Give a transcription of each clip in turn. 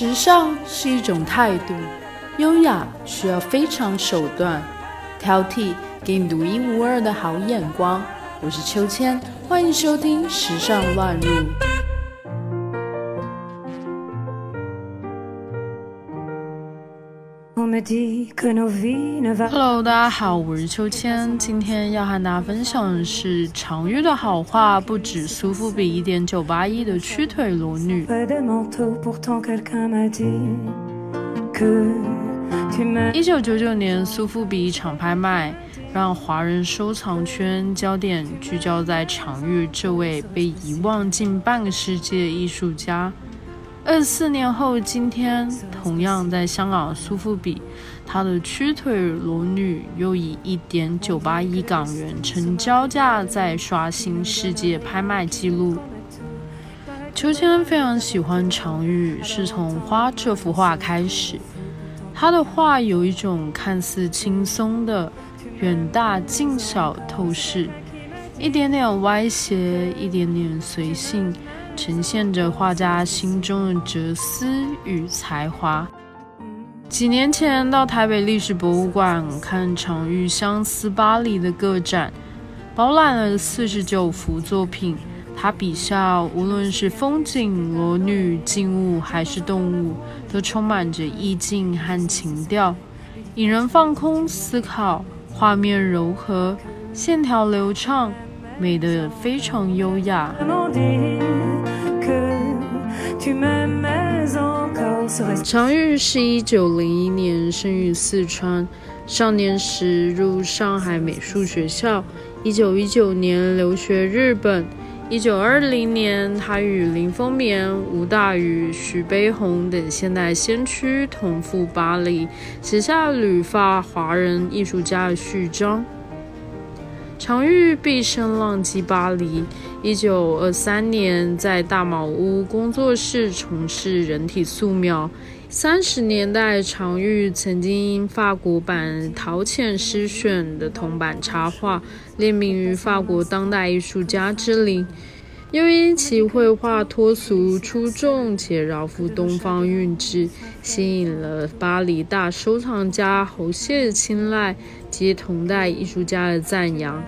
时尚是一种态度，优雅需要非常手段，挑剔给你独一无二的好眼光。我是秋千，欢迎收听《时尚乱入》。Hello，大家好，我是秋千。今天要和大家分享的是常玉的好话，不止苏富比一点九八亿的屈腿裸女。一九九九年苏富比一场拍卖，让华人收藏圈焦点聚焦在常玉这位被遗忘近半个世纪的艺术家。二四年后，今天同样在香港苏富比，他的屈腿裸女又以一点九八亿港元成交价在刷新世界拍卖纪录。秋千非常喜欢常玉，是从《花》这幅画开始。他的画有一种看似轻松的远大近小透视，一点点歪斜，一点点随性。呈现着画家心中的哲思与才华。几年前到台北历史博物馆看常玉相思巴黎的个展，饱览了四十九幅作品。他笔下无论是风景、裸女、静物还是动物，都充满着意境和情调，引人放空思考。画面柔和，线条流畅，美得非常优雅。常玉是一九零一年生于四川，少年时入上海美术学校。一九一九年留学日本。一九二零年，他与林风眠、吴大羽、徐悲鸿等现代先驱同赴巴黎，写下《旅法华人艺术家》的序章。常玉毕生浪迹巴黎。一九二三年，在大茅屋工作室从事人体素描。三十年代，常玉曾经因法国版《陶潜诗选》的铜版插画列名于法国当代艺术家之林，又因其绘画脱俗出众且饶富东方韵致，吸引了巴黎大收藏家侯谢的青睐。及同代艺术家的赞扬，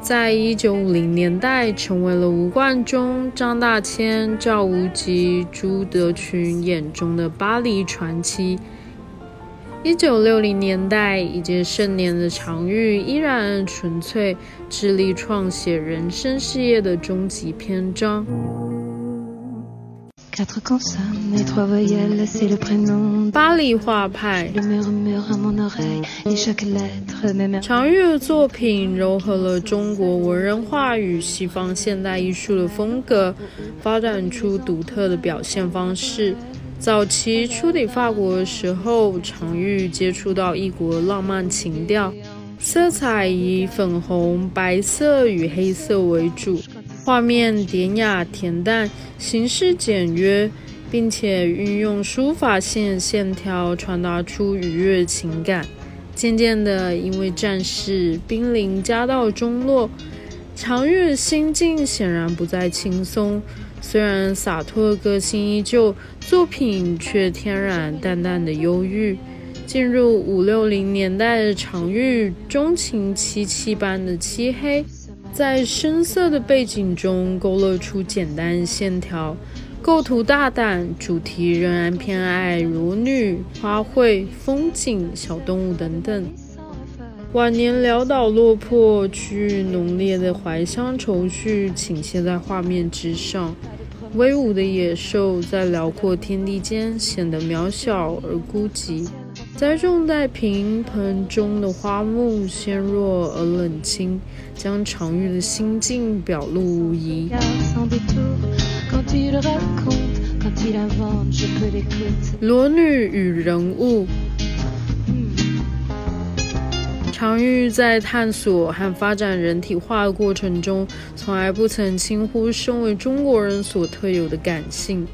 在一九五零年代成为了吴冠中、张大千、赵无极、朱德群眼中的巴黎传奇。一九六零年代已经盛年的常玉依然纯粹，致力创写人生事业的终极篇章。巴黎画派，常玉的作品糅合了中国文人画与西方现代艺术的风格，发展出独特的表现方式。早期初抵法国的时候，常玉接触到异国浪漫情调，色彩以粉红、白色与黑色为主。画面典雅恬淡，形式简约，并且运用书法线线条传达出愉悦情感。渐渐的，因为战事濒临家道中落，常玉的心境显然不再轻松。虽然洒脱个性依旧，作品却天然淡淡的忧郁。进入五六零年代的常玉，钟情漆器般的漆黑。在深色的背景中勾勒出简单线条，构图大胆，主题仍然偏爱裸女、花卉、风景、小动物等等。晚年潦倒落魄，区域浓烈的怀乡愁绪倾泻在画面之上，威武的野兽在辽阔天地间显得渺小而孤寂。栽种在平盆中的花木纤弱而冷清，将常玉的心境表露无遗。裸女与人物，常玉在探索和发展人体画的过程中，从来不曾轻忽身为中国人所特有的感性。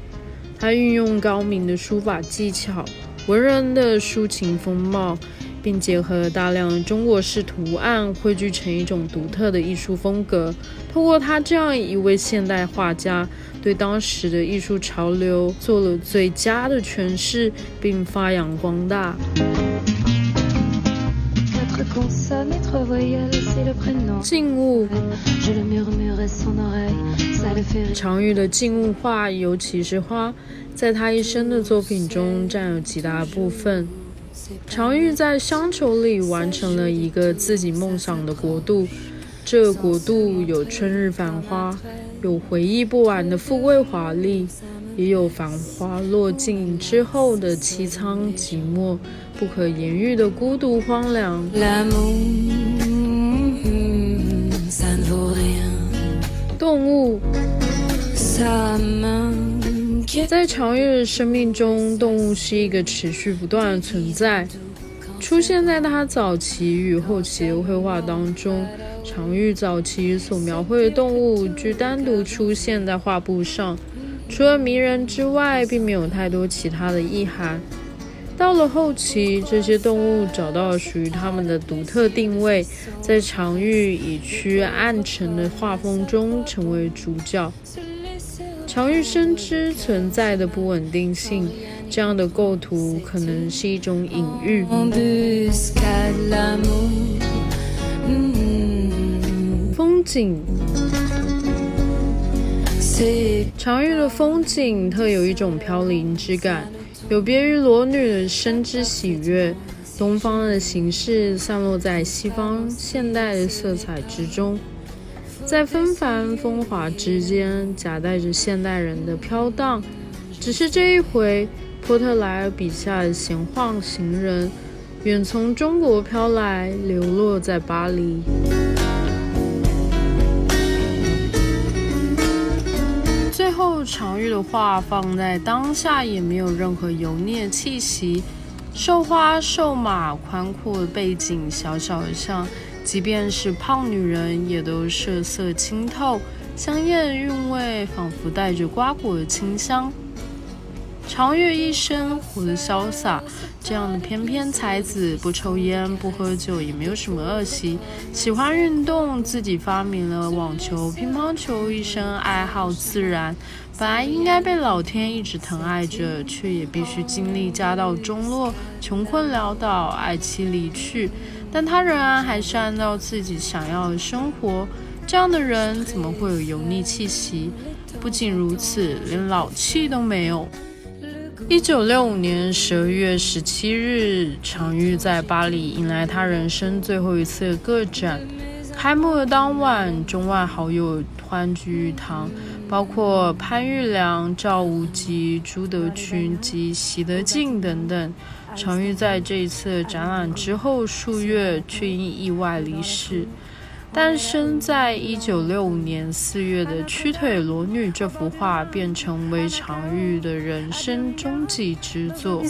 他运用高明的书法技巧。文人的抒情风貌，并结合大量中国式图案汇聚成一种独特的艺术风格。通过他这样一位现代画家，对当时的艺术潮流做了最佳的诠释，并发扬光大。静物，常玉的静物画，尤其是花，在他一生的作品中占有极大部分。常玉在乡愁里完成了一个自己梦想的国度，这个国度有春日繁花，有回忆不完的富贵华丽，也有繁花落尽之后的凄苍寂寞。不可言喻的孤独荒凉。动物，在长月的生命中，动物是一个持续不断的存在，出现在他早期与后期的绘画当中。长玉早期所描绘的动物，只单独出现在画布上，除了迷人之外，并没有太多其他的意涵。到了后期，这些动物找到了属于它们的独特定位，在常玉以趋暗沉的画风中成为主角。常玉深知存在的不稳定性，这样的构图可能是一种隐喻。风景，常玉的风景特有一种飘零之感。有别于裸女的生之喜悦，东方的形式散落在西方现代的色彩之中，在纷繁风华之间夹带着现代人的飘荡。只是这一回，波特莱尔笔下的闲晃行人，远从中国飘来，流落在巴黎。最后常玉的画放在当下也没有任何油腻的气息，瘦花瘦马，宽阔的背景，小小的像，即便是胖女人也都色色清透，香艳韵味仿佛带着瓜果的清香。长月一生活得潇洒，这样的翩翩才子，不抽烟不喝酒，也没有什么恶习，喜欢运动，自己发明了网球、乒乓球，一生爱好自然。本来应该被老天一直疼爱着，却也必须经历家道中落、穷困潦倒、爱妻离去，但他仍然还是按照自己想要的生活。这样的人怎么会有油腻气息？不仅如此，连老气都没有。一九六五年十二月十七日，常玉在巴黎迎来他人生最后一次个展。开幕的当晚，中外好友欢聚一堂，包括潘玉良、赵无极、朱德群及席德进等等。常玉在这一次展览之后数月，却因意外离世。诞生在一九六五年四月的《屈腿裸女》这幅画，便成为常玉的人生终极之作。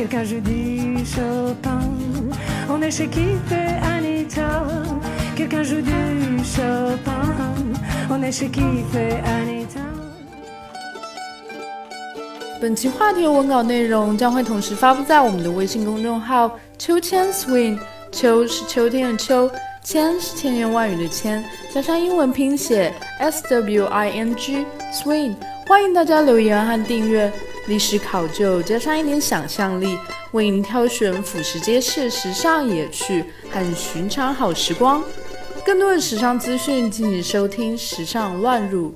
Quelqu'un joue Chopin, on est chez qui fait Anita. Quelqu'un je du Chopin, on est chez qui fait Anita. 本期话题的文稿内容将会同时发布在我们的微信公众号“秋千 swing”。秋是秋天的秋，千是千言万语的千，加上英文拼写 s w i n g swing。欢迎大家留言和订阅。历史考究加上一点想象力，为您挑选俯拾皆是时尚野趣和寻常好时光。更多的时尚资讯，敬请收听《时尚乱入》。